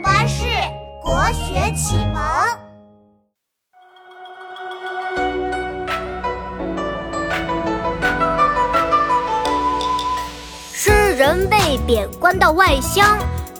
巴士国学启蒙。诗人被贬官到外乡，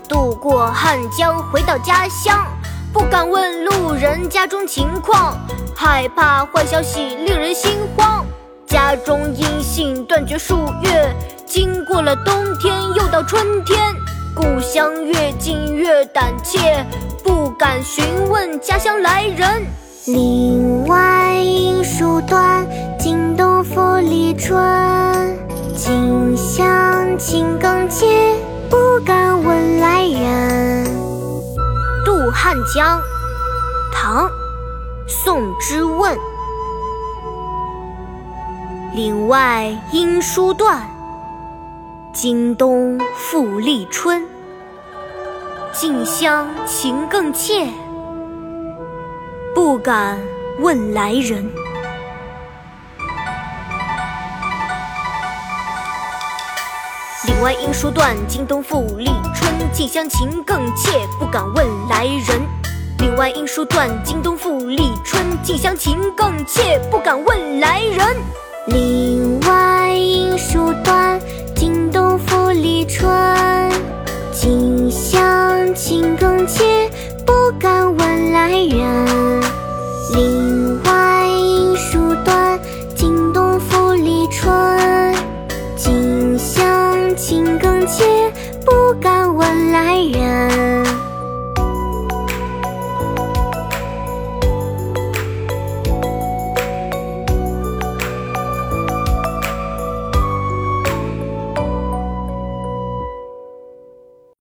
渡过汉江回到家乡，不敢问路人家中情况，害怕坏消息令人心慌。家中音信断绝数月，经过了冬天又到春天。故乡越近越胆怯，不敢询问家乡来人。岭外音书断，惊东复历春。近乡情更怯，不敢问来人。渡汉江，唐·宋之问。岭外音书断。经冬复历春，近乡情更怯，不敢问来人。岭外音书断，经冬复历春，近乡情更怯，不敢问来人。岭外音书断，经冬复历春，近乡情更怯，不敢问来人。